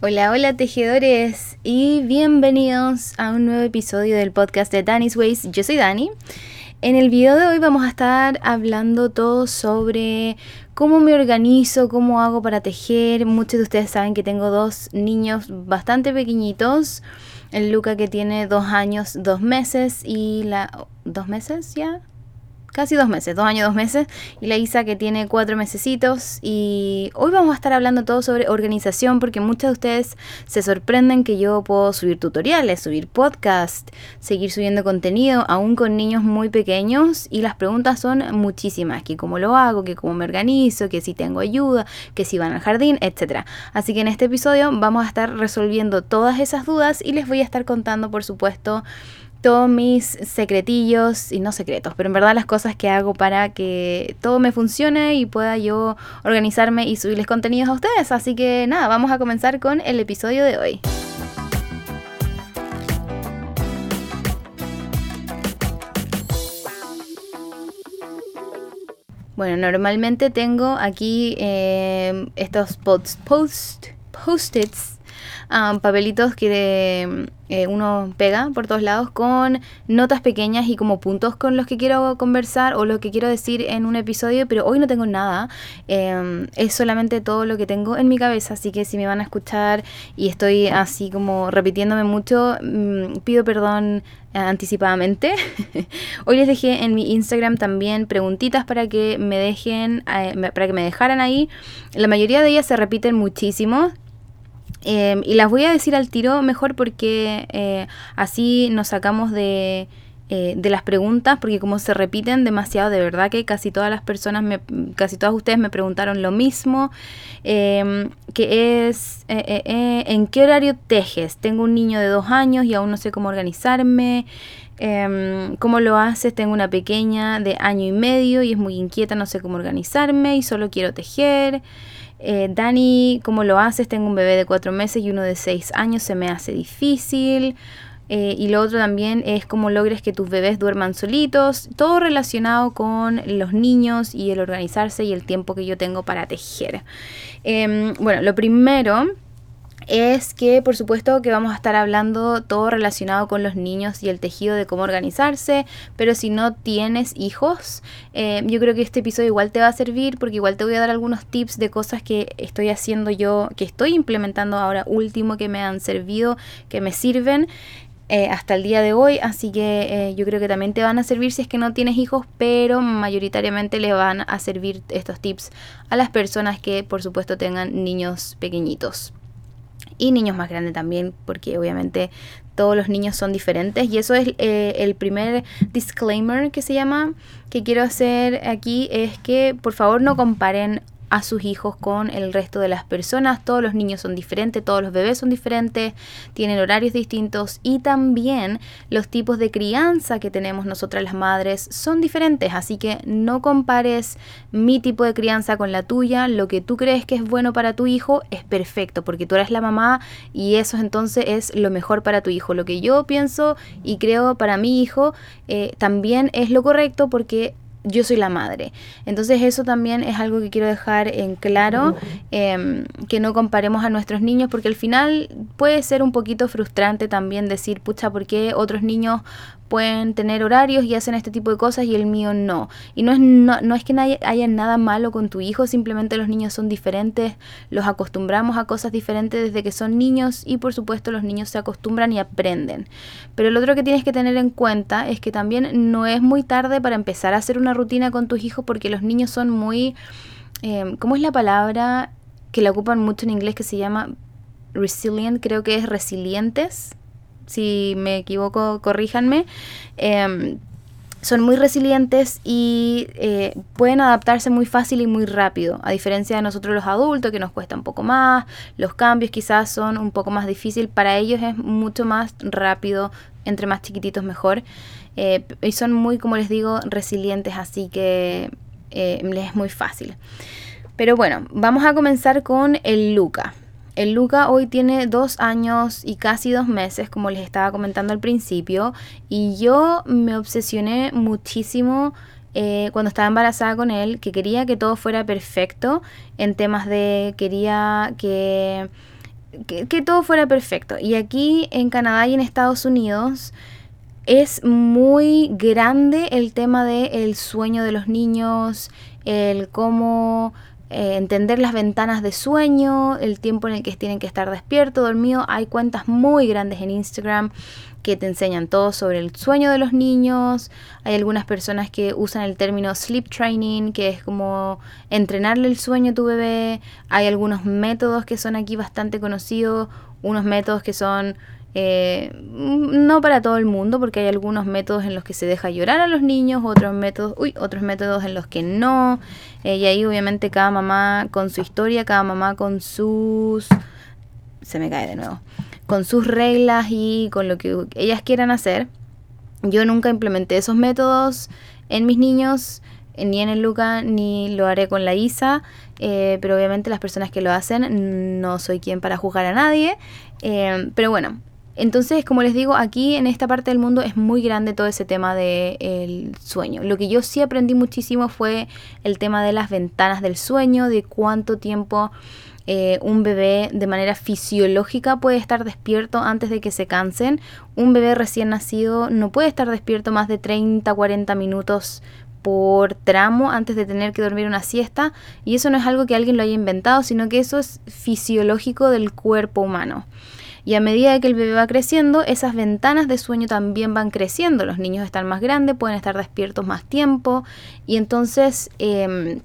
Hola, hola tejedores y bienvenidos a un nuevo episodio del podcast de Danny's Ways. Yo soy Dani. En el video de hoy vamos a estar hablando todo sobre cómo me organizo, cómo hago para tejer. Muchos de ustedes saben que tengo dos niños bastante pequeñitos. El Luca que tiene dos años, dos meses y la... ¿Dos meses ya? Casi dos meses, dos años, dos meses, y la Isa que tiene cuatro mesecitos. Y hoy vamos a estar hablando todo sobre organización, porque muchos de ustedes se sorprenden que yo puedo subir tutoriales, subir podcast, seguir subiendo contenido, aún con niños muy pequeños, y las preguntas son muchísimas, que cómo lo hago, que cómo me organizo, que si tengo ayuda, que si van al jardín, etc. Así que en este episodio vamos a estar resolviendo todas esas dudas y les voy a estar contando, por supuesto, todos mis secretillos, y no secretos, pero en verdad las cosas que hago para que todo me funcione y pueda yo organizarme y subirles contenidos a ustedes. Así que nada, vamos a comenzar con el episodio de hoy. Bueno, normalmente tengo aquí eh, estos post, post, post-its papelitos que eh, uno pega por todos lados con notas pequeñas y como puntos con los que quiero conversar o lo que quiero decir en un episodio, pero hoy no tengo nada. Em, es solamente todo lo que tengo en mi cabeza, así que si me van a escuchar y estoy así como repitiéndome mucho, mm, pido perdón anticipadamente. Hoy les dejé en mi Instagram también preguntitas para que me dejen, eh, para que me dejaran ahí. La mayoría de ellas se repiten muchísimo. Em, y las voy a decir al tiro mejor porque eh, así nos sacamos de, eh, de las preguntas, porque como se repiten demasiado, de verdad que casi todas las personas, me, casi todas ustedes me preguntaron lo mismo, em, que es, eh, ¿en qué horario tejes? Tengo un niño de dos años y aún no sé cómo organizarme. Em, ¿Cómo lo haces? Tengo una pequeña de año y medio y es muy inquieta, no sé cómo organizarme y solo quiero tejer. Eh, Dani, ¿cómo lo haces? Tengo un bebé de cuatro meses y uno de seis años, se me hace difícil. Eh, y lo otro también es cómo logres que tus bebés duerman solitos, todo relacionado con los niños y el organizarse y el tiempo que yo tengo para tejer. Em, bueno, lo primero es que por supuesto que vamos a estar hablando todo relacionado con los niños y el tejido de cómo organizarse, pero si no tienes hijos, eh, yo creo que este episodio igual te va a servir porque igual te voy a dar algunos tips de cosas que estoy haciendo yo, que estoy implementando ahora último, que me han servido, que me sirven. Eh, hasta el día de hoy, así que eh, yo creo que también te van a servir si es que no tienes hijos, pero mayoritariamente le van a servir estos tips a las personas que por supuesto tengan niños pequeñitos y niños más grandes también, porque obviamente todos los niños son diferentes. Y eso es eh, el primer disclaimer que se llama que quiero hacer aquí es que por favor no comparen a sus hijos con el resto de las personas. Todos los niños son diferentes, todos los bebés son diferentes, tienen horarios distintos y también los tipos de crianza que tenemos nosotras las madres son diferentes. Así que no compares mi tipo de crianza con la tuya. Lo que tú crees que es bueno para tu hijo es perfecto porque tú eres la mamá y eso entonces es lo mejor para tu hijo. Lo que yo pienso y creo para mi hijo eh, también es lo correcto porque yo soy la madre. Entonces eso también es algo que quiero dejar en claro, em, que no comparemos a nuestros niños, porque al final puede ser un poquito frustrante también decir, pucha, ¿por qué otros niños pueden tener horarios y hacen este tipo de cosas y el mío no. Y no es, no, es que haya nada malo con tu hijo, simplemente los niños son diferentes, los acostumbramos a cosas diferentes desde que son niños y por supuesto los niños se acostumbran y aprenden. Pero lo otro que tienes que tener en cuenta es que también no es muy tarde para empezar a hacer una rutina con tus hijos porque los niños son muy... Eh, ¿Cómo es la palabra que la ocupan mucho en inglés que se llama resilient? Creo que es resilientes si me equivoco, corríjanme. Em, son muy resilientes y eh, pueden adaptarse muy fácil y muy rápido, a diferencia de nosotros los adultos que nos cuesta un poco más, los cambios quizás son un poco más difíciles, para ellos es mucho más rápido, entre más chiquititos mejor, eh, y son muy, como les digo, resilientes, así que eh, les es muy fácil. Pero bueno, vamos a comenzar con el Luca. El Luca hoy tiene dos años y casi dos meses, como les estaba comentando al principio, y yo me obsesioné muchísimo eh, cuando estaba embarazada con él, que quería que todo fuera perfecto en temas de quería que que, todo fuera perfecto. Y aquí en Canadá y en Estados Unidos es muy grande el tema del el sueño de los niños, el cómo eh, entender las ventanas de sueño, el tiempo en el que tienen que estar despierto, dormido. Hay cuentas muy grandes en Instagram que te enseñan todo sobre el sueño de los niños. Hay algunas personas que usan el término sleep training, que es como entrenarle el sueño a tu bebé. Hay algunos métodos que son aquí bastante conocidos, unos métodos que son eh, no para todo el mundo, porque hay algunos métodos en los que se deja llorar a los niños, otros métodos, uy, otros métodos en los que no. Eh, y ahí obviamente cada mamá con su historia, cada mamá con sus... Se me cae de nuevo. Con sus reglas y con lo que ellas quieran hacer. Yo nunca implementé esos métodos en mis niños, ni en el Luca, ni lo haré con la Isa. Eh, pero obviamente las personas que lo hacen no soy quien para juzgar a nadie. pero bueno, entonces, como les digo, aquí en esta parte del mundo es muy grande todo ese tema del sueño. Lo que yo sí aprendí muchísimo fue el tema de las ventanas del sueño, de cuánto tiempo eh, un bebé de manera fisiológica puede estar despierto antes de que se cansen. Un bebé recién nacido no puede estar despierto más de 30, 40 minutos por tramo antes de tener que dormir una siesta y eso no es algo que alguien lo haya inventado, sino que eso es fisiológico del cuerpo humano. Y a medida que el bebé va creciendo, esas ventanas de sueño también van creciendo. Los niños están más grandes, pueden estar despiertos más tiempo. Y entonces em,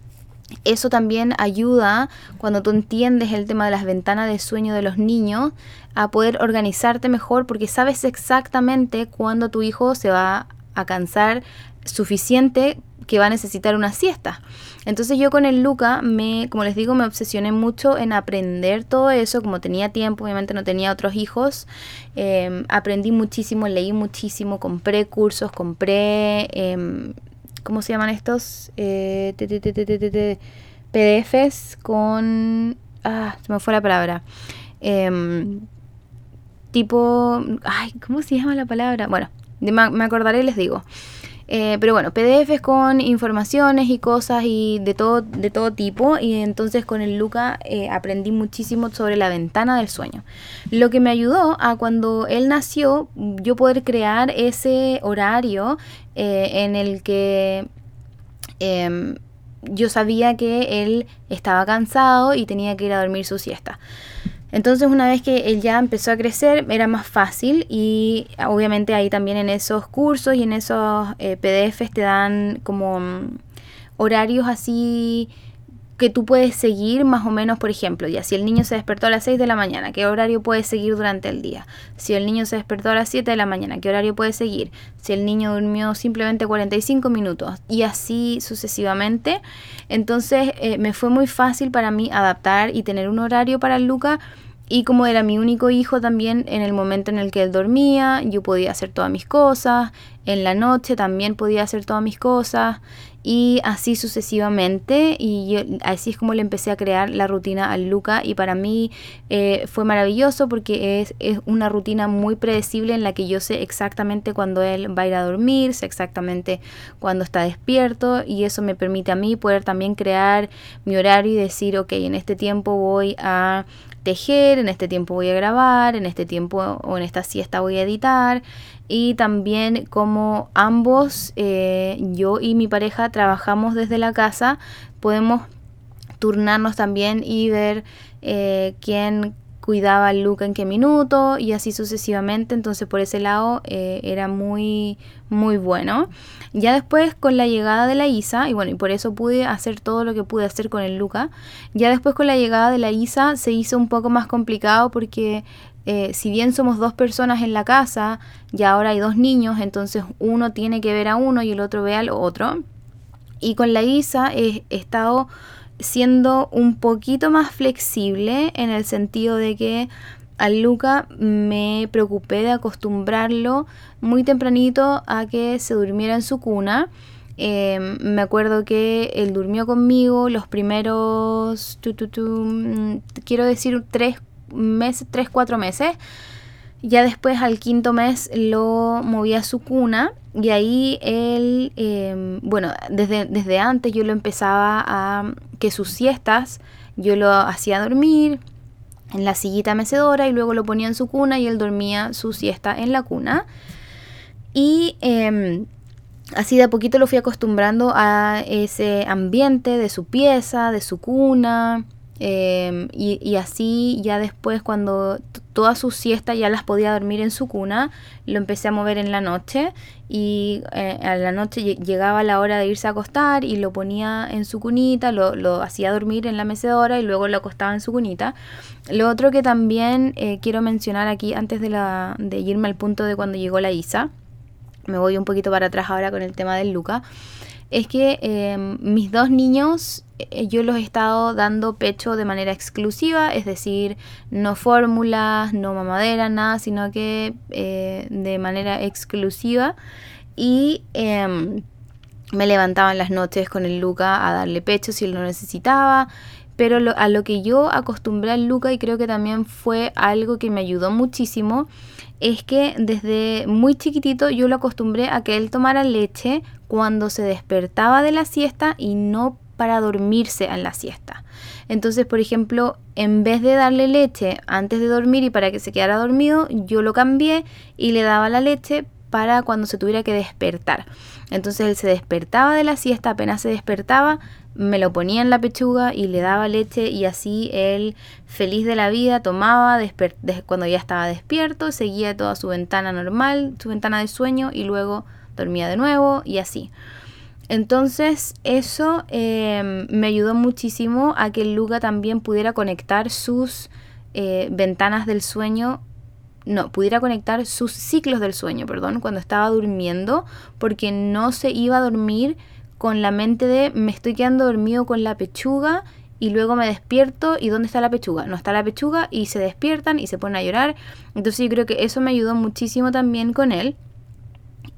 eso también ayuda cuando tú entiendes el tema de las ventanas de sueño de los niños a poder organizarte mejor porque sabes exactamente cuándo tu hijo se va a cansar suficiente que va a necesitar una siesta. Entonces yo con el Luca, me, como les digo, me obsesioné mucho en aprender todo eso, como tenía tiempo, obviamente no tenía otros hijos, em, aprendí muchísimo, leí muchísimo, compré cursos, compré, em, ¿cómo se llaman estos? Eh, PDFs con... Ah, se me fue la palabra. Em, tipo... Ay, ¿cómo se llama la palabra? Bueno, me acordaré y les digo. Eh, pero bueno, PDFs con informaciones y cosas y de todo, de todo tipo. Y entonces con el Luca eh, aprendí muchísimo sobre la ventana del sueño. Lo que me ayudó a cuando él nació, yo poder crear ese horario eh, en el que em, yo sabía que él estaba cansado y tenía que ir a dormir su siesta. Entonces una vez que él ya empezó a crecer era más fácil y obviamente ahí también en esos cursos y en esos eh, PDFs te dan como mm, horarios así que tú puedes seguir más o menos, por ejemplo, ya si el niño se despertó a las 6 de la mañana, ¿qué horario puedes seguir durante el día? Si el niño se despertó a las 7 de la mañana, ¿qué horario puedes seguir? Si el niño durmió simplemente 45 minutos y así sucesivamente. Entonces eh, me fue muy fácil para mí adaptar y tener un horario para el Luca y como era mi único hijo también, en el momento en el que él dormía, yo podía hacer todas mis cosas, en la noche también podía hacer todas mis cosas, y así sucesivamente. Y así es como le empecé a crear la rutina al Luca, y para mí eh, fue maravilloso porque es, es una rutina muy predecible en la que yo sé exactamente cuándo él va a ir a dormir, sé exactamente cuándo está despierto, y eso me permite a mí poder también crear mi horario y decir, ok, en este tiempo voy a tejer, en este tiempo voy a grabar, en este tiempo o en esta siesta voy a editar. Y también como ambos, eh, yo y mi pareja trabajamos desde la casa, podemos turnarnos también y ver eh, quién cuidaba a Luca en qué minuto y así sucesivamente. Entonces por ese lado eh, era muy, muy bueno. Ya después con la llegada de la Isa, y bueno, y por eso pude hacer todo lo que pude hacer con el Luca, ya después con la llegada de la Isa se hizo un poco más complicado porque eh, si bien somos dos personas en la casa, ya ahora hay dos niños, entonces uno tiene que ver a uno y el otro ve al otro. Y con la Isa he estado siendo un poquito más flexible en el sentido de que al Luca me preocupé de acostumbrarlo muy tempranito a que se durmiera en su cuna. Em, me acuerdo que él durmió conmigo los primeros, mm, quiero decir, tres meses, tres, cuatro meses. Ya después al quinto mes lo moví a su cuna y ahí él, em, bueno, desde, desde antes yo lo empezaba a que sus siestas yo lo hacía dormir, en la sillita mecedora y luego lo ponía en su cuna y él dormía su siesta en la cuna. Y em, así de a poquito lo fui acostumbrando a ese ambiente de su pieza, de su cuna. Em, y, así ya después cuando todas sus siestas ya las podía dormir en su cuna, lo empecé a mover en la noche y eh, a la noche llegaba la hora de irse a acostar y lo ponía en su cunita, lo, hacía dormir en la mecedora y luego lo acostaba en su cunita. Lo otro que también eh, quiero mencionar aquí antes de, la, de irme al punto de cuando llegó la Isa, me voy un poquito para atrás ahora con el tema del Luca, es que em, mis dos niños eh, yo los he estado dando pecho de manera exclusiva, es decir, no fórmulas, no mamadera, nada, sino que eh, de manera exclusiva. Y em, me levantaba en las noches con el Luca a darle pecho si lo necesitaba. Pero a lo que yo acostumbré al Luca y creo que también fue algo que me ayudó muchísimo, es que desde muy chiquitito yo lo acostumbré a que él tomara leche cuando se despertaba de la siesta y no para dormirse en la siesta. Entonces, por ejemplo, en vez de darle leche antes de dormir y para que se quedara dormido, yo lo cambié y le daba la leche para cuando se tuviera que despertar. Entonces él se despertaba de la siesta, apenas se despertaba, me lo ponía en la pechuga y le daba leche y así él feliz de la vida tomaba cuando ya estaba despierto, seguía toda su ventana normal, su ventana de sueño y luego dormía de nuevo y así. Entonces eso em, me ayudó muchísimo a que Luca también pudiera conectar sus eh, ventanas del sueño, no, pudiera conectar sus ciclos del sueño, perdón, cuando estaba durmiendo, porque no se iba a dormir con la mente de me estoy quedando dormido con la pechuga y luego me despierto y ¿dónde está la pechuga? No está la pechuga y se despiertan y se ponen a llorar. Entonces yo creo que eso me ayudó muchísimo también con él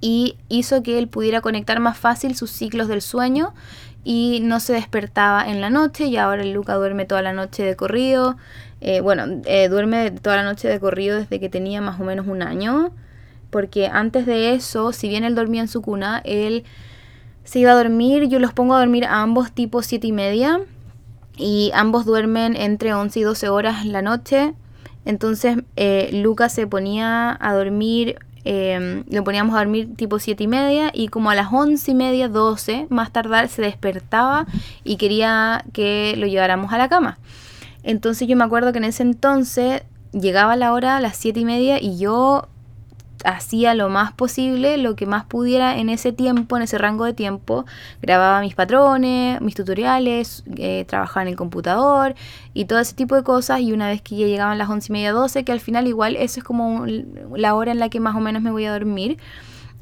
y hizo que él pudiera conectar más fácil sus ciclos del sueño y no se despertaba en la noche y ahora el Luca duerme toda la noche de corrido. Eh, bueno, eh, duerme toda la noche de corrido desde que tenía más o menos un año, porque antes de eso, si bien él dormía en su cuna, él se iba a dormir, yo los pongo a dormir a ambos tipo siete y media y ambos duermen entre 11 y 12 horas la noche. Entonces eh, Luca se ponía a dormir eh, lo poníamos a dormir tipo 7 y media y como a las 11 y media, 12, más tardar, se despertaba y quería que lo lleváramos a la cama. Entonces yo me acuerdo que en ese entonces llegaba la hora a las 7 y media y yo hacía lo más posible, lo que más pudiera en ese tiempo, en ese rango de tiempo. Grababa mis patrones, mis tutoriales, eh, trabajaba en el computador y todo ese tipo de cosas. Y una vez que ya llegaban las once y media, 12, que al final igual eso es como la hora en la que más o menos me voy a dormir.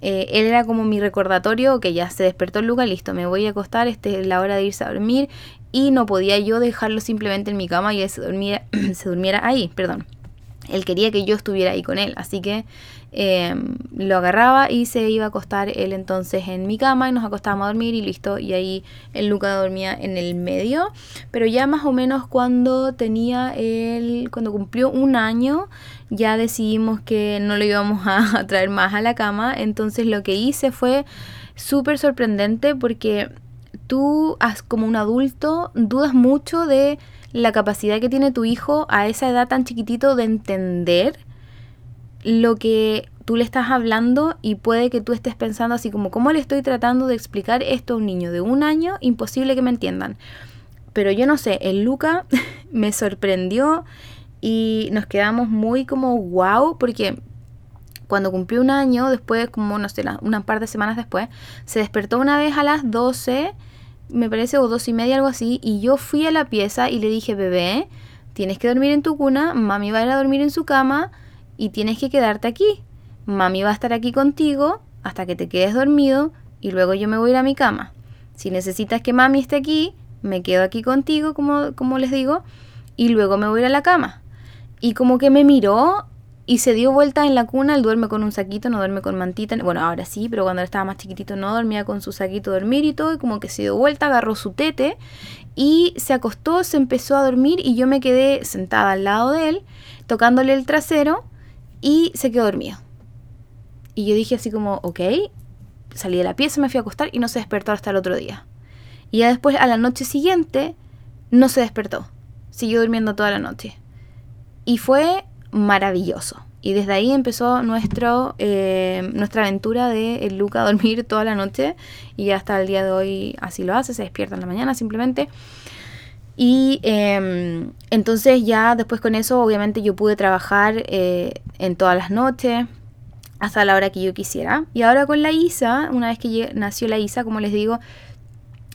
Eh, él era como mi recordatorio, que ya se despertó el lugar, listo, me voy a acostar, este es la hora de irse a dormir. Y no podía yo dejarlo simplemente en mi cama y él se durmiera, se durmiera ahí, perdón. Él quería que yo estuviera ahí con él, así que Em, lo agarraba y se iba a acostar él entonces en mi cama y nos acostábamos a dormir y listo. Y ahí el Luca dormía en el medio. Pero ya más o menos cuando tenía él, cuando cumplió un año, ya decidimos que no lo íbamos a traer más a la cama. Entonces lo que hice fue súper sorprendente porque tú como un adulto dudas mucho de la capacidad que tiene tu hijo a esa edad tan chiquitito de entender lo que tú le estás hablando y puede que tú estés pensando así como, ¿cómo le estoy tratando de explicar esto a un niño de un año? Imposible que me entiendan. Pero yo no sé, el Luca me sorprendió y nos quedamos muy como wow porque cuando cumplió un año, después como no sé, una par de semanas después, se despertó una vez a las 12, me parece, o dos y media, algo así, y yo fui a la pieza y le dije, bebé, tienes que dormir en tu cuna, mami va a ir a dormir en su cama, y tienes que quedarte aquí. Mami va a estar aquí contigo hasta que te quedes dormido y luego yo me voy a ir a mi cama. Si necesitas que mami esté aquí, me quedo aquí contigo, como, como les digo, y luego me voy a ir a la cama. Y como que me miró y se dio vuelta en la cuna, él duerme con un saquito, no duerme con mantita. Bueno, ahora sí, pero cuando estaba más chiquitito no dormía con su saquito de dormir y todo, y como que se dio vuelta, agarró su tete y se acostó, se empezó a dormir y yo me quedé sentada al lado de él, tocándole el trasero y se quedó dormido. Y yo dije así como, ok, salí de la pieza, me fui a acostar y no se despertó hasta el otro día. Y ya después, a la noche siguiente, no se despertó. Siguió durmiendo toda la noche. y fue maravilloso. Y desde ahí empezó nuestro, eh, nuestra aventura de el Luca dormir toda la noche y hasta el día de hoy así lo hace, se despierta en la mañana simplemente. Y em, entonces ya después con eso obviamente yo pude trabajar eh, en todas las noches hasta la hora que yo quisiera. Y ahora con la Isa, una vez que nació la Isa, como les digo,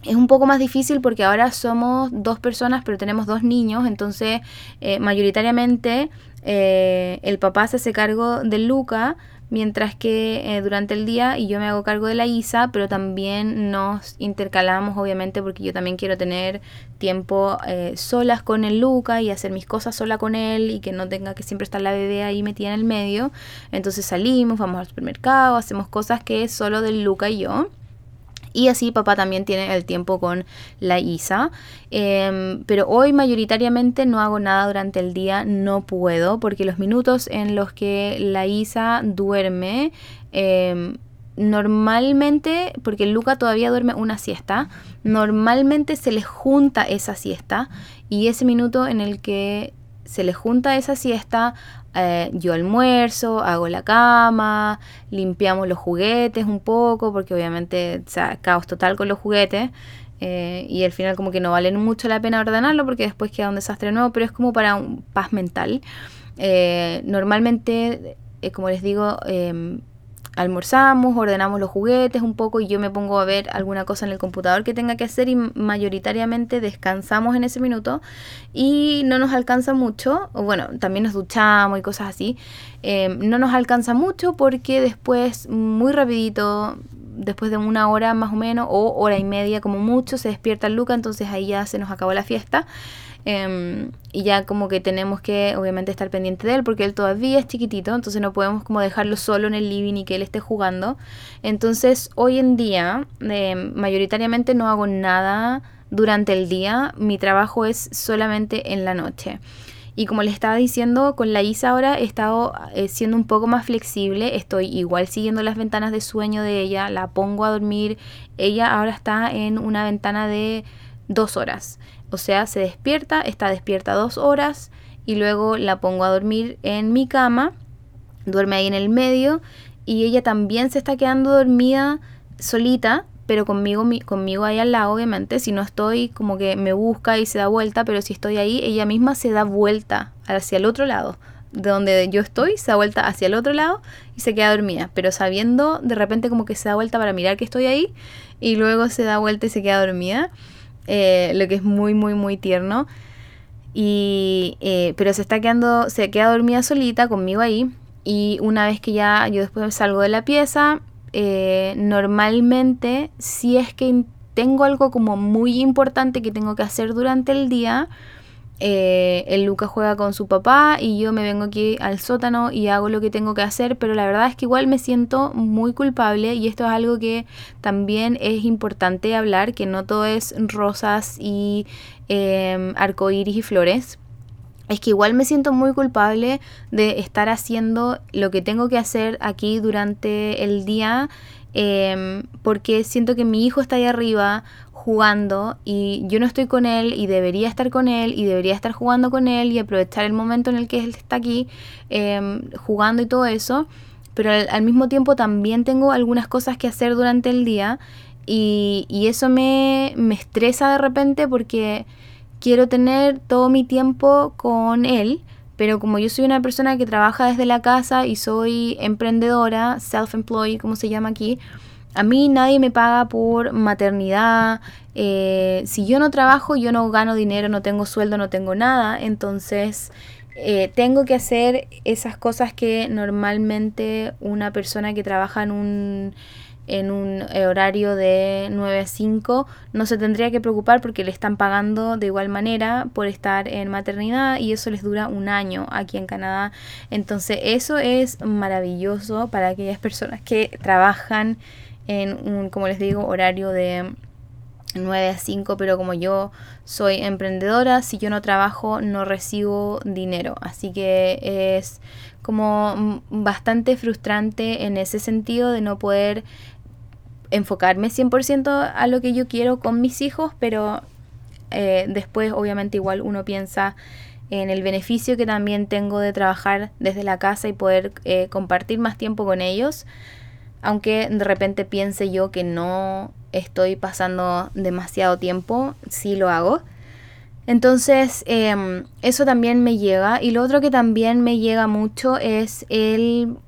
es un poco más difícil porque ahora somos dos personas, pero tenemos dos niños, entonces eh, mayoritariamente eh, el papá se hace cargo de Luca, mientras que eh, durante el día y yo me hago cargo de la Isa, pero también nos intercalamos obviamente porque yo también quiero tener tiempo solas con el Luca y hacer mis cosas sola con él y que no tenga que siempre estar la bebé ahí metida en el medio. Entonces salimos, vamos al supermercado, hacemos cosas que es solo del Luca y yo. Y así papá también tiene el tiempo con la Isa. Em, pero hoy mayoritariamente no hago nada durante el día, no puedo, porque los minutos en los que la Isa duerme, em, normalmente, porque Luca todavía duerme una siesta, normalmente se le junta esa siesta y ese minuto en el que se le junta esa siesta, eh, yo almuerzo, hago la cama, limpiamos los juguetes un poco, porque obviamente o caos total con los juguetes. Eh, y al final como que no vale mucho la pena ordenarlo porque después queda un desastre nuevo, pero es como para un paz mental. Eh, normalmente, como les digo, em, almorzamos, ordenamos los juguetes un poco y yo me pongo a ver alguna cosa en el computador que tenga que hacer y mayoritariamente descansamos en ese minuto y no nos alcanza mucho, o bueno, también nos duchamos y cosas así, em, no nos alcanza mucho porque después muy rapidito después de una hora más o menos, o hora y media como mucho, se despierta Luca, entonces ahí ya se nos acabó la fiesta. Em, y ya como que tenemos que obviamente estar pendiente de él porque él todavía es chiquitito, entonces no podemos como dejarlo solo en el living y que él esté jugando. Entonces hoy en día em, mayoritariamente no hago nada durante el día, mi trabajo es solamente en la noche. Y como le estaba diciendo, con la ISA ahora he estado eh, siendo un poco más flexible. Estoy igual siguiendo las ventanas de sueño de ella. La pongo a dormir. Ella ahora está en una ventana de dos horas. O sea, se despierta, está despierta dos horas y luego la pongo a dormir en mi cama. Duerme ahí en el medio y ella también se está quedando dormida solita pero conmigo, conmigo ahí al lado, obviamente, si no estoy, como que me busca y se da vuelta, pero si estoy ahí, ella misma se da vuelta hacia el otro lado. De donde yo estoy, se da vuelta hacia el otro lado y se queda dormida, pero sabiendo de repente como que se da vuelta para mirar que estoy ahí y luego se da vuelta y se queda dormida, eh, lo que es muy, muy, muy tierno. Y, eh, pero se está quedando, se queda dormida solita conmigo ahí. Y una vez que ya yo después salgo de la pieza, eh, normalmente si es que tengo algo como muy importante que tengo que hacer durante el día, eh, el Lucas juega con su papá y yo me vengo aquí al sótano y hago lo que tengo que hacer, pero la verdad es que igual me siento muy culpable y esto es algo que también es importante hablar, que no todo es rosas y eh, arcoíris y flores. Es que igual me siento muy culpable de estar haciendo lo que tengo que hacer aquí durante el día em, porque siento que mi hijo está ahí arriba jugando y yo no estoy con él y debería estar con él y debería estar jugando con él y aprovechar el momento en el que él está aquí em, jugando y todo eso. Pero al, mismo tiempo también tengo algunas cosas que hacer durante el día y, y eso me, me estresa de repente porque quiero tener todo mi tiempo con él, pero como yo soy una persona que trabaja desde la casa y soy emprendedora, self-employed, como se llama aquí, a mí nadie me paga por maternidad. Eh, si yo no trabajo, yo no gano dinero, no tengo sueldo, no tengo nada. Entonces, eh, tengo que hacer esas cosas que normalmente una persona que trabaja en un en un eh, horario de 9 a 5, no se tendría que preocupar porque le están pagando de igual manera por estar en maternidad y eso les dura un año aquí en Canadá. Entonces eso es maravilloso para aquellas personas que trabajan en un, como les digo, horario de 9 a 5, pero como yo soy emprendedora, si yo no trabajo no recibo dinero. Así que es como bastante frustrante en ese sentido de no poder enfocarme 100% a lo que yo quiero con mis hijos, pero eh, después obviamente igual uno piensa en el beneficio que también tengo de trabajar desde la casa y poder eh, compartir más tiempo con ellos, aunque de repente piense yo que no estoy pasando demasiado tiempo, sí lo hago. Entonces, em, eso también me llega. Y lo otro que también me llega mucho es el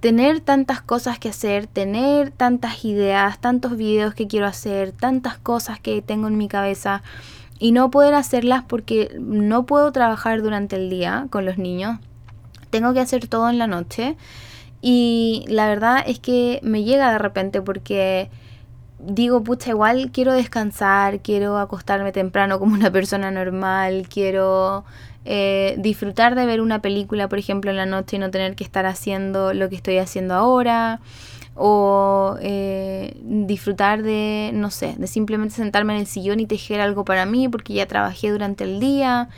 tener tantas cosas que hacer, tener tantas ideas, tantos videos que quiero hacer, tantas cosas que tengo en mi cabeza y no poder hacerlas porque no puedo trabajar durante el día con los niños. Tengo que hacer todo en la noche. Y la verdad es que me llega de repente porque digo, pucha, igual quiero descansar, quiero acostarme temprano como una persona normal, quiero eh, disfrutar de ver una película, por ejemplo, en la noche y no tener que estar haciendo lo que estoy haciendo ahora, o eh, disfrutar de, no sé, de simplemente sentarme en el sillón y tejer algo para mí porque ya trabajé durante el día.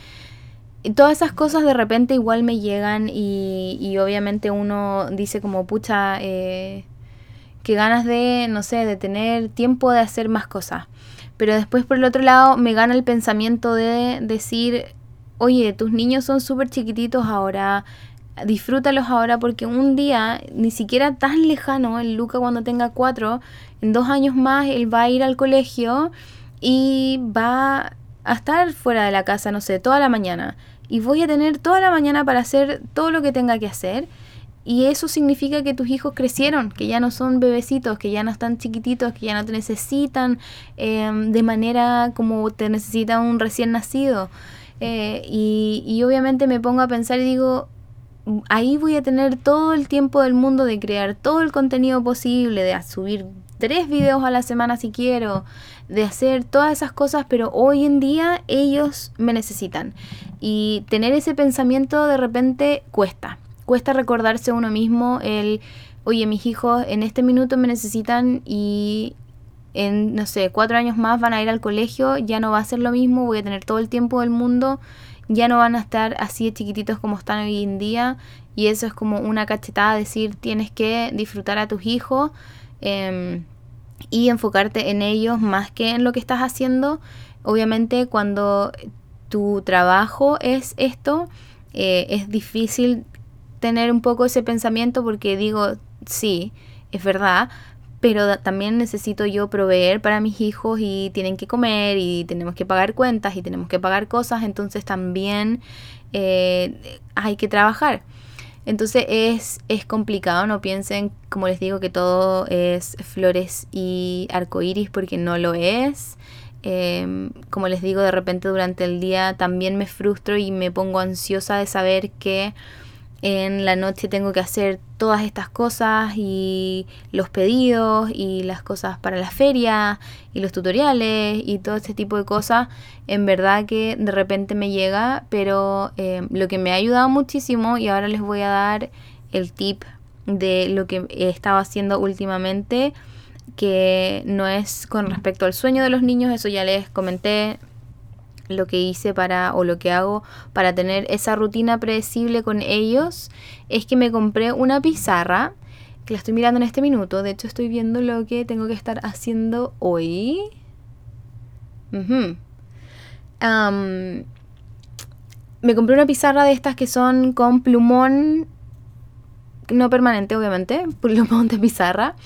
Todas esas cosas de repente igual me llegan y, y obviamente uno dice como, pucha, eh, que ganas de, no sé, de tener tiempo de hacer más cosas. Pero después por el otro lado me gana el pensamiento de decir, oye, tus niños son súper chiquititos ahora, disfrútalos ahora porque un día, ni siquiera tan lejano, el Luca cuando tenga cuatro, en dos años más él va a ir al colegio y va a estar fuera de la casa, no sé, toda la mañana. Y voy a tener toda la mañana para hacer todo lo que tenga que hacer. Y eso significa que tus hijos crecieron, que ya no son bebecitos, que ya no están chiquititos, que ya no te necesitan em, de manera como te necesita un recién nacido. Eh, y, y obviamente me pongo a pensar y digo, ahí voy a tener todo el tiempo del mundo de crear todo el contenido posible, de subir tres videos a la semana si quiero, de hacer todas esas cosas, pero hoy en día ellos me necesitan. Y tener ese pensamiento de repente cuesta cuesta recordarse a uno mismo el, oye, mis hijos en este minuto me necesitan y en, no sé, cuatro años más van a ir al colegio, ya no va a ser lo mismo, voy a tener todo el tiempo del mundo, ya no van a estar así de chiquititos como están hoy en día y eso es como una cachetada, decir, tienes que disfrutar a tus hijos em, y enfocarte en ellos más que en lo que estás haciendo. Obviamente cuando tu trabajo es esto, eh, es difícil tener un poco ese pensamiento porque digo, sí, es verdad, pero también necesito yo proveer para mis hijos y tienen que comer y tenemos que pagar cuentas y tenemos que pagar cosas, entonces también eh, hay que trabajar. Entonces es, es complicado, no piensen, como les digo, que todo es flores y arcoíris porque no lo es. Em, como les digo, de repente durante el día también me frustro y me pongo ansiosa de saber que en la noche tengo que hacer todas estas cosas y los pedidos y las cosas para la feria y los tutoriales y todo este tipo de cosas. En verdad que de repente me llega, pero eh, lo que me ha ayudado muchísimo y ahora les voy a dar el tip de lo que he estado haciendo últimamente que no es con respecto al sueño de los niños, eso ya les comenté lo que hice para o lo que hago para tener esa rutina predecible con ellos es que me compré una pizarra que la estoy mirando en este minuto. De hecho, estoy viendo lo que tengo que estar haciendo hoy. me compré una pizarra de estas que son con plumón, no permanente, obviamente, plumón de pizarra.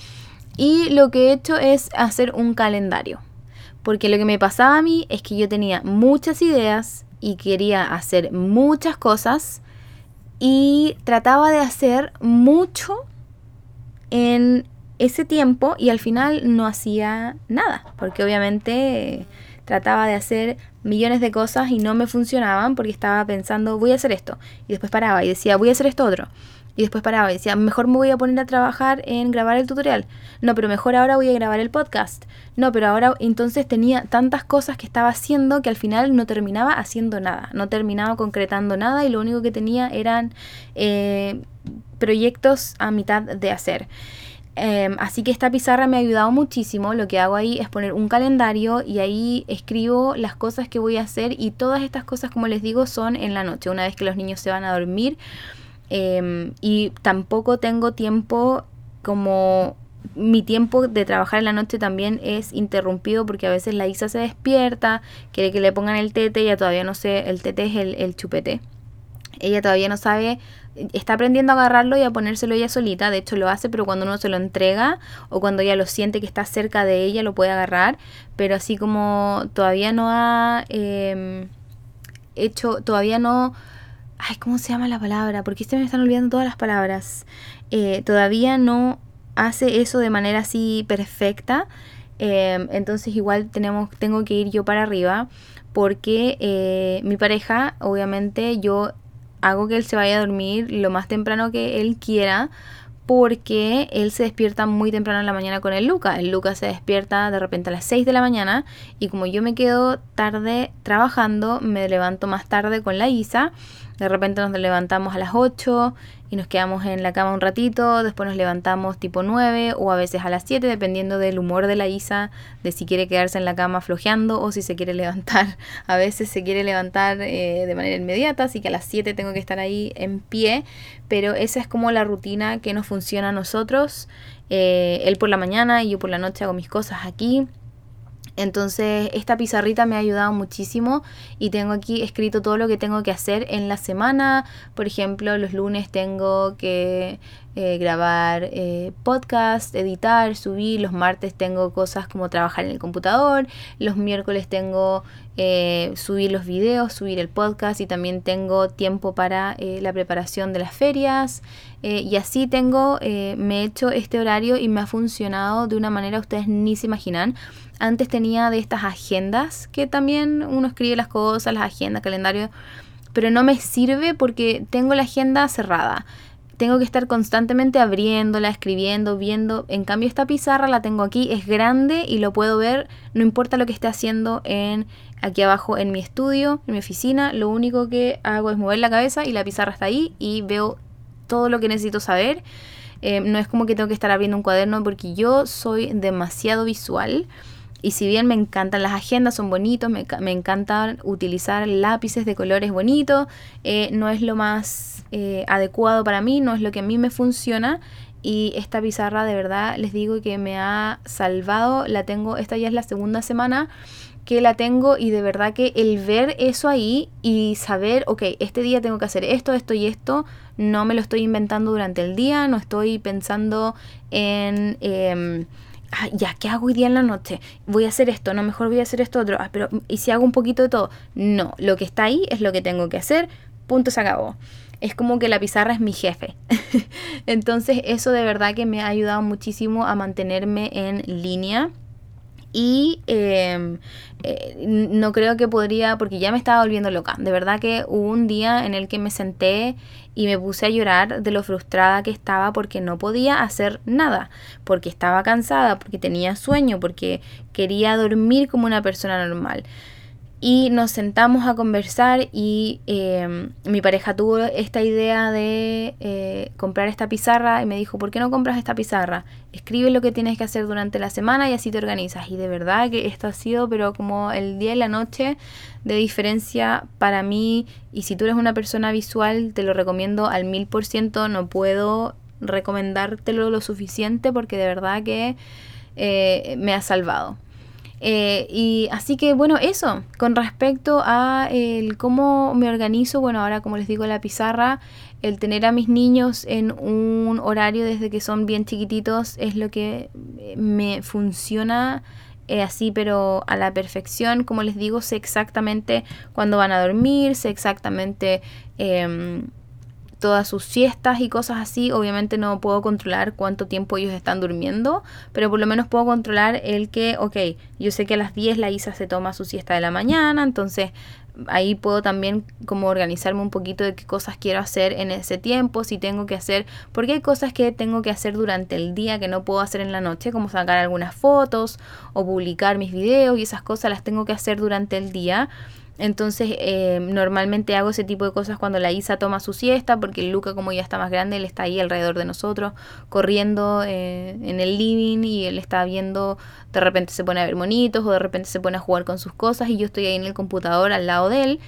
Y lo que he hecho es hacer un calendario. Porque lo que me pasaba a mí es que yo tenía muchas ideas y quería hacer muchas cosas y trataba de hacer mucho en ese tiempo y al final no hacía nada, porque obviamente trataba de hacer millones de cosas y no me funcionaban porque estaba pensando voy a hacer esto y después paraba y decía voy a hacer esto otro y después paraba y decía, mejor me voy a poner a trabajar en grabar el tutorial. No, pero mejor ahora voy a grabar el podcast. No, pero ahora entonces tenía tantas cosas que estaba haciendo que al final no terminaba haciendo nada. No terminaba concretando nada y lo único que tenía eran eh, proyectos a mitad de hacer. Em, así que esta pizarra me ha ayudado muchísimo. Lo que hago ahí es poner un calendario y ahí escribo las cosas que voy a hacer y todas estas cosas, como les digo, son en la noche, una vez que los niños se van a dormir. Em, y tampoco tengo tiempo como mi tiempo de trabajar en la noche también es interrumpido porque a veces la Isa se despierta, quiere que le pongan el tete, ella todavía no sé, el tete es el, el chupete. Ella todavía no sabe está aprendiendo a agarrarlo y a ponérselo ella solita, de hecho lo hace, pero cuando uno se lo entrega o cuando ella lo siente que está cerca de ella, lo puede agarrar, pero así como todavía no ha em, hecho, todavía no... Ay, ¿cómo se llama la palabra? Porque se me están olvidando todas las palabras. Eh, todavía no hace eso de manera así perfecta. Em, entonces igual tenemos, tengo que ir yo para arriba porque eh, mi pareja, obviamente yo hago que él se vaya a dormir lo más temprano que él quiera porque él se despierta muy temprano en la mañana con el Luca. El Luca se despierta de repente a las 6 de la mañana y como yo me quedo tarde trabajando, me levanto más tarde con la Isa. De repente nos levantamos a las 8 y nos quedamos en la cama un ratito, después nos levantamos tipo 9 o a veces a las 7, dependiendo del humor de la Isa, de si quiere quedarse en la cama flojeando o si se quiere levantar. A veces se quiere levantar eh, de manera inmediata, así que a las 7 tengo que estar ahí en pie, pero esa es como la rutina que nos funciona a nosotros. Eh, él por la mañana y yo por la noche hago mis cosas aquí. Entonces esta pizarrita me ha ayudado muchísimo y tengo aquí escrito todo lo que tengo que hacer en la semana. Por ejemplo, los lunes tengo que eh, grabar eh, podcast, editar, subir. Los martes tengo cosas como trabajar en el computador. Los miércoles tengo eh, subir los videos, subir el podcast y también tengo tiempo para la preparación de las ferias. Y así tengo, me he hecho este horario y me ha funcionado de una manera ustedes ni se imaginan. Antes tenía de estas agendas que también uno escribe las cosas, las agendas, calendario, pero no me sirve porque tengo la agenda cerrada. Tengo que estar constantemente abriéndola, escribiendo, viendo. En cambio, esta pizarra la tengo aquí, es grande y lo puedo ver, no importa lo que esté haciendo en aquí abajo en mi estudio, en mi oficina. Lo único que hago es mover la cabeza y la pizarra está ahí y veo todo lo que necesito saber. Eh, no es como que tengo que estar abriendo un cuaderno porque yo soy demasiado visual. Y si bien me encantan las agendas, son bonitos, me, me encantan utilizar lápices de colores bonitos, eh, no es lo más eh, adecuado para mí, no es lo que a mí me funciona. Y esta pizarra de verdad les digo que me ha salvado, la tengo, esta ya es la segunda semana que la tengo y de verdad que el ver eso ahí y saber, ok, este día tengo que hacer esto, esto y esto, no me lo estoy inventando durante el día, no estoy pensando en... Em, ya, ¿qué hago hoy día en la noche? Voy a hacer esto, no, mejor voy a hacer esto otro. Ah, pero, ¿y si hago un poquito de todo? No, lo que está ahí es lo que tengo que hacer, punto, se acabó. Es como que la pizarra es mi jefe. Entonces, eso de verdad que me ha ayudado muchísimo a mantenerme en línea y em, eh, no creo que podría, porque ya me estaba volviendo loca. De verdad que hubo un día en el que me senté y me puse a llorar de lo frustrada que estaba porque no podía hacer nada, porque estaba cansada, porque tenía sueño, porque quería dormir como una persona normal y nos sentamos a conversar y em, mi pareja tuvo esta idea de eh, comprar esta pizarra y me dijo, ¿por qué no compras esta pizarra? Escribe lo que tienes que hacer durante la semana y así te organizas. Y de verdad que esto ha sido, pero como el día y la noche de diferencia para mí. Y si tú eres una persona visual, te lo recomiendo al mil por ciento. No puedo recomendártelo lo suficiente porque de verdad que eh, me ha salvado. Eh, y así que bueno, eso, con respecto a el cómo me organizo, bueno, ahora como les digo la pizarra, el tener a mis niños en un horario desde que son bien chiquititos es lo que me funciona eh, así, pero a la perfección, como les digo, sé exactamente cuándo van a dormir, sé exactamente... Em, todas sus siestas y cosas así. Obviamente no puedo controlar cuánto tiempo ellos están durmiendo, pero por lo menos puedo controlar el que, ok, yo sé que a las 10 la Isa se toma su siesta de la mañana, entonces ahí puedo también como organizarme un poquito de qué cosas quiero hacer en ese tiempo, si tengo que hacer, porque hay cosas que tengo que hacer durante el día que no puedo hacer en la noche, como sacar algunas fotos o publicar mis videos y esas cosas las tengo que hacer durante el día. Entonces, eh, normalmente hago ese tipo de cosas cuando la Isa toma su siesta, porque Luca, como ya está más grande, él está ahí alrededor de nosotros, corriendo eh, en el living y él está viendo, de repente se pone a ver monitos o de repente se pone a jugar con sus cosas y yo estoy ahí en el computador al lado de él,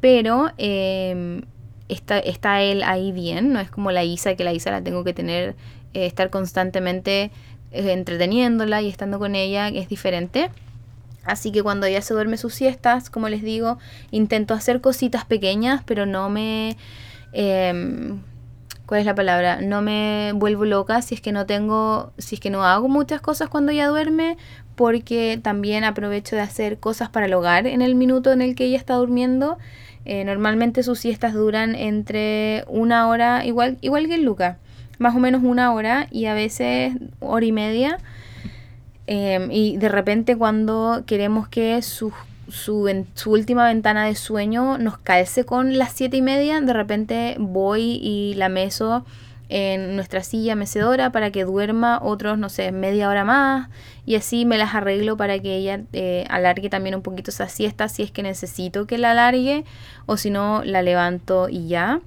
pero em, está, está él ahí bien, no es como la Isa, que la Isa la tengo que tener, eh, estar constantemente eh, entreteniéndola y estando con ella es diferente. Así que cuando ella se duerme sus siestas, como les digo, intento hacer cositas pequeñas, pero no me... Em, ¿Cuál es la palabra? No me vuelvo loca si es que no tengo, si es que no hago muchas cosas cuando ella duerme, porque también aprovecho de hacer cosas para el hogar en el minuto en el que ella está durmiendo. Eh, normalmente sus siestas duran entre una hora, igual, igual que el Luca, más o menos una hora y a veces hora y media. Em, y de repente cuando queremos que su, su, su, última ventana de sueño nos calce con las siete y media, de repente voy y la meso en nuestra silla mecedora para que duerma otros, no sé, media hora más y así me las arreglo para que ella eh, alargue también un poquito esa siesta si es que necesito que la alargue o si no la levanto y ya.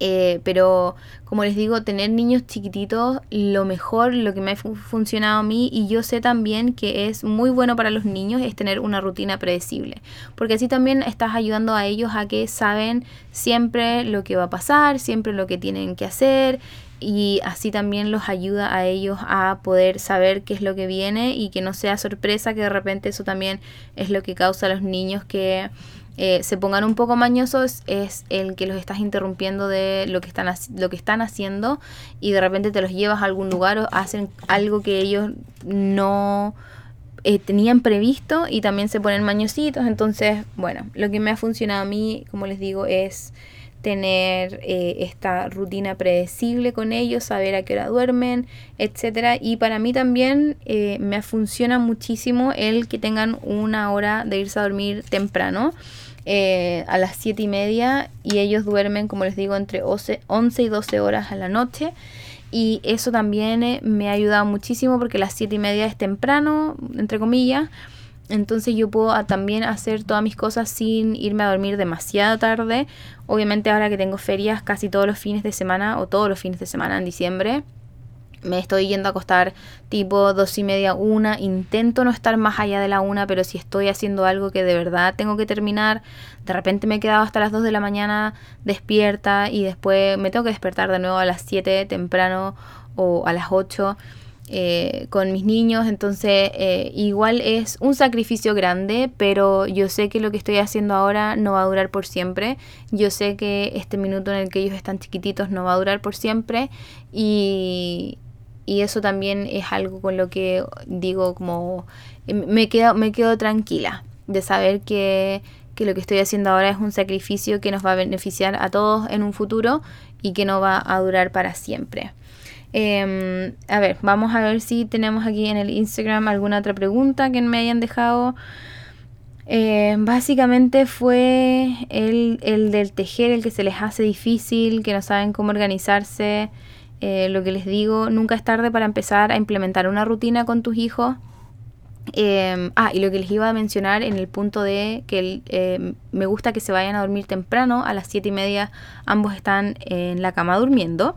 Eh, pero como les digo, tener niños chiquititos, lo mejor, lo que me ha funcionado a mí y yo sé también que es muy bueno para los niños es tener una rutina predecible, porque así también estás ayudando a ellos a que saben siempre lo que va a pasar, siempre lo que tienen que hacer y así también los ayuda a ellos a poder saber qué es lo que viene y que no sea sorpresa que de repente eso también es lo que causa a los niños que eh, se pongan un poco mañosos es el que los estás interrumpiendo de lo que están, lo que están haciendo y de repente te los llevas a algún lugar o hacen algo que ellos no eh, tenían previsto y también se ponen mañositos. Entonces, bueno, lo que me ha funcionado a mí, como les digo, es tener eh, esta rutina predecible con ellos, saber a qué hora duermen, etcétera. Y para mí también me funciona muchísimo el que tengan una hora de irse a dormir temprano. Eh, a las 7 y media y ellos duermen, como les digo, entre 11, y 12 horas a la noche. Y eso también eh, me ha ayudado muchísimo porque las 7 y media es temprano, entre comillas. Entonces yo puedo ah, también hacer todas mis cosas sin irme a dormir demasiado tarde. Obviamente ahora que tengo ferias casi todos los fines de semana o todos los fines de semana en diciembre, me estoy yendo a acostar tipo dos y media, una. Intento no estar más allá de la una, pero si estoy haciendo algo que de verdad tengo que terminar, de repente me he quedado hasta las 2 de la mañana despierta y después me tengo que despertar de nuevo a las 7 temprano o a las 8 eh, con mis niños. Entonces, eh, igual es un sacrificio grande, pero yo sé que lo que estoy haciendo ahora no va a durar por siempre. Yo sé que este minuto en el que ellos están chiquititos no va a durar por siempre y y eso también es algo con lo que digo como eh, me quedo, me quedo tranquila de saber que, que lo que estoy haciendo ahora es un sacrificio que nos va a beneficiar a todos en un futuro y que no va a durar para siempre. Em, a ver, vamos a ver si tenemos aquí en el Instagram alguna otra pregunta que me hayan dejado. Eh, básicamente fue el, el, del tejer el que se les hace difícil, que no saben cómo organizarse. Eh, lo que les digo, nunca es tarde para empezar a implementar una rutina con tus hijos. Em, ah, y lo que les iba a mencionar en el punto de que em, me gusta que se vayan a dormir temprano, a las 7 y media ambos están en la cama durmiendo,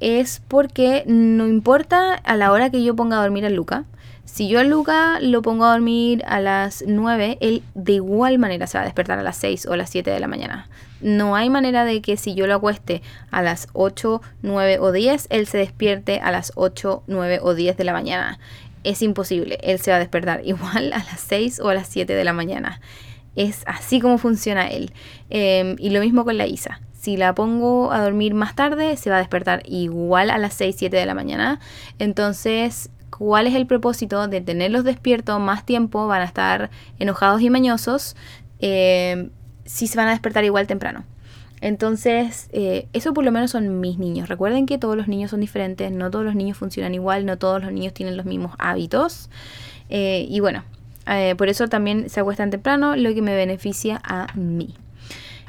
es porque no importa a la hora que yo ponga a dormir a Luca, si yo a Luca lo pongo a dormir a las 9, él de igual manera se va a despertar a las 6 o a las 7 de la mañana. No hay manera de que si yo lo acueste a las 8, 9 o 10, él se despierte a las 8, 9 o 10 de la mañana. Es imposible, él se va a despertar igual a las 6 o a las 7 de la mañana. Es así como funciona él. Em, y lo mismo con la Isa. Si la pongo a dormir más tarde, se va a despertar igual a las 6, 7 de la mañana. Entonces, cuál es el propósito de tenerlos despiertos más tiempo, van a estar enojados y mañosos, eh, si se van a despertar igual temprano. Entonces, eh, eso por lo menos son mis niños. Recuerden que todos los niños son diferentes, no todos los niños funcionan igual, no todos los niños tienen los mismos hábitos. Eh, y bueno, por eso también se acuestan temprano, lo que me beneficia a mí.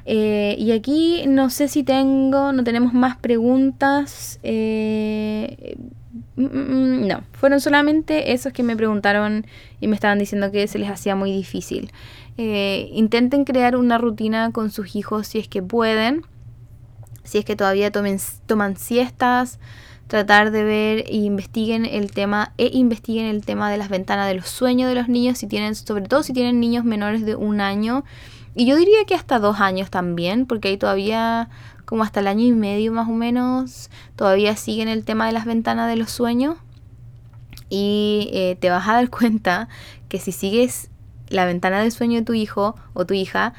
Y aquí no sé si tengo, no tenemos más preguntas. Mm, mm, no, fueron solamente esos que me preguntaron y me estaban diciendo que se les hacía muy difícil. Eh, intenten crear una rutina con sus hijos si es que pueden, si es que todavía tomen, toman siestas, tratar de ver e investiguen el tema e investiguen el tema de las ventanas de los sueños de los niños, si tienen, sobre todo si tienen niños menores de un año. Y yo diría que hasta dos años también, porque hay todavía como hasta el año y medio más o menos, todavía siguen el tema de las ventanas de los sueños. y eh, te vas a dar cuenta que si sigues la ventana del sueño de tu hijo o tu hija,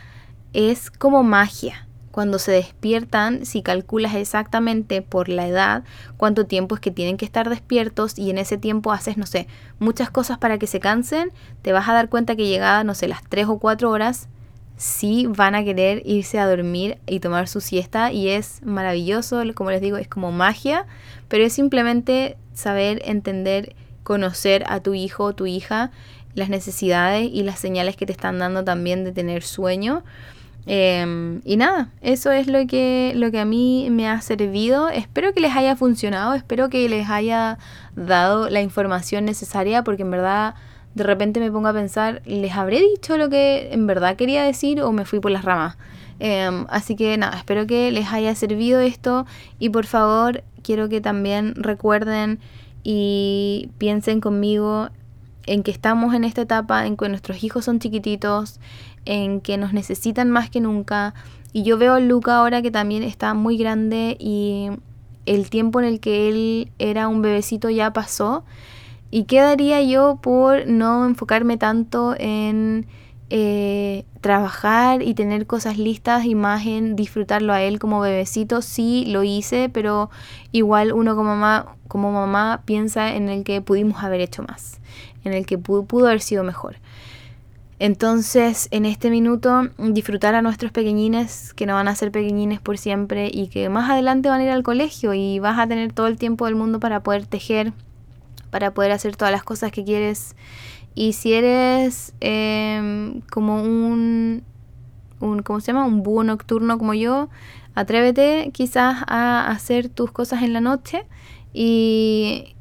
es como magia. Cuando se despiertan, si calculas exactamente por la edad cuánto tiempo es que tienen que estar despiertos y en ese tiempo haces, no sé, muchas cosas para que se cansen, te vas a dar cuenta que llegada, no sé, las 3 o 4 horas, sí van a querer irse a dormir y tomar su siesta y es maravilloso, como les digo, es como magia, pero es simplemente saber entender conocer a tu hijo o tu hija, las necesidades y las señales que te están dando también de tener sueño. Em, y nada, eso es lo que, lo que a mí me ha servido. Espero que les haya funcionado, espero que les haya dado la información necesaria, porque en verdad de repente me pongo a pensar, ¿les habré dicho lo que en verdad quería decir o me fui por las ramas? Em, así que nada, espero que les haya servido esto y por favor quiero que también recuerden y piensen conmigo en que estamos en esta etapa en que nuestros hijos son chiquititos, en que nos necesitan más que nunca. Y yo veo a Luca ahora que también está muy grande y el tiempo en el que él era un bebecito ya pasó. ¿Y qué daría yo por no enfocarme tanto en eh, trabajar y tener cosas listas y más en disfrutarlo a él como bebecito, sí lo hice, pero igual uno como mamá, como mamá piensa en el que pudimos haber hecho más, en el que pudo, pudo haber sido mejor. Entonces, en este minuto, disfrutar a nuestros pequeñines, que no van a ser pequeñines por siempre y que más adelante van a ir al colegio y vas a tener todo el tiempo del mundo para poder tejer, para poder hacer todas las cosas que quieres. Y si eres em, como un, un, ¿cómo se llama? Un búho nocturno como yo, atrévete quizás a hacer tus cosas en la noche. Y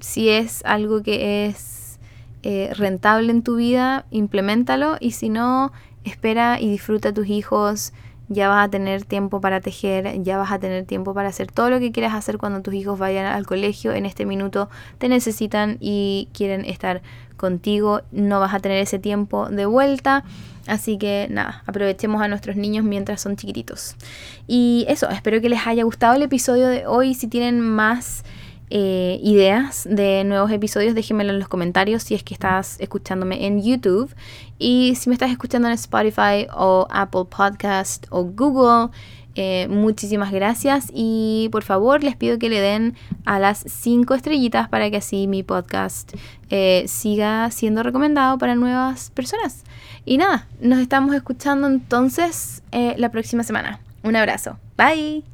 si es algo que es eh, rentable en tu vida, implementalo. Y si no, espera y disfruta a tus hijos ya vas a tener tiempo para tejer, ya vas a tener tiempo para hacer todo lo que quieras hacer cuando tus hijos vayan al colegio. En este minuto te necesitan y quieren estar contigo, no vas a tener ese tiempo de vuelta. Así que nada, aprovechemos a nuestros niños mientras son chiquititos. Y eso, espero que les haya gustado el episodio de hoy. Si tienen más eh, ideas de nuevos episodios, déjenmelo en los comentarios si es que estás escuchándome en YouTube. Y si me estás escuchando en Spotify o Apple Podcast o Google, eh, muchísimas gracias y por favor les pido que le den a las 5 estrellitas para que así mi podcast eh, siga siendo recomendado para nuevas personas. Y nada, nos estamos escuchando entonces la próxima semana. Un abrazo. Bye.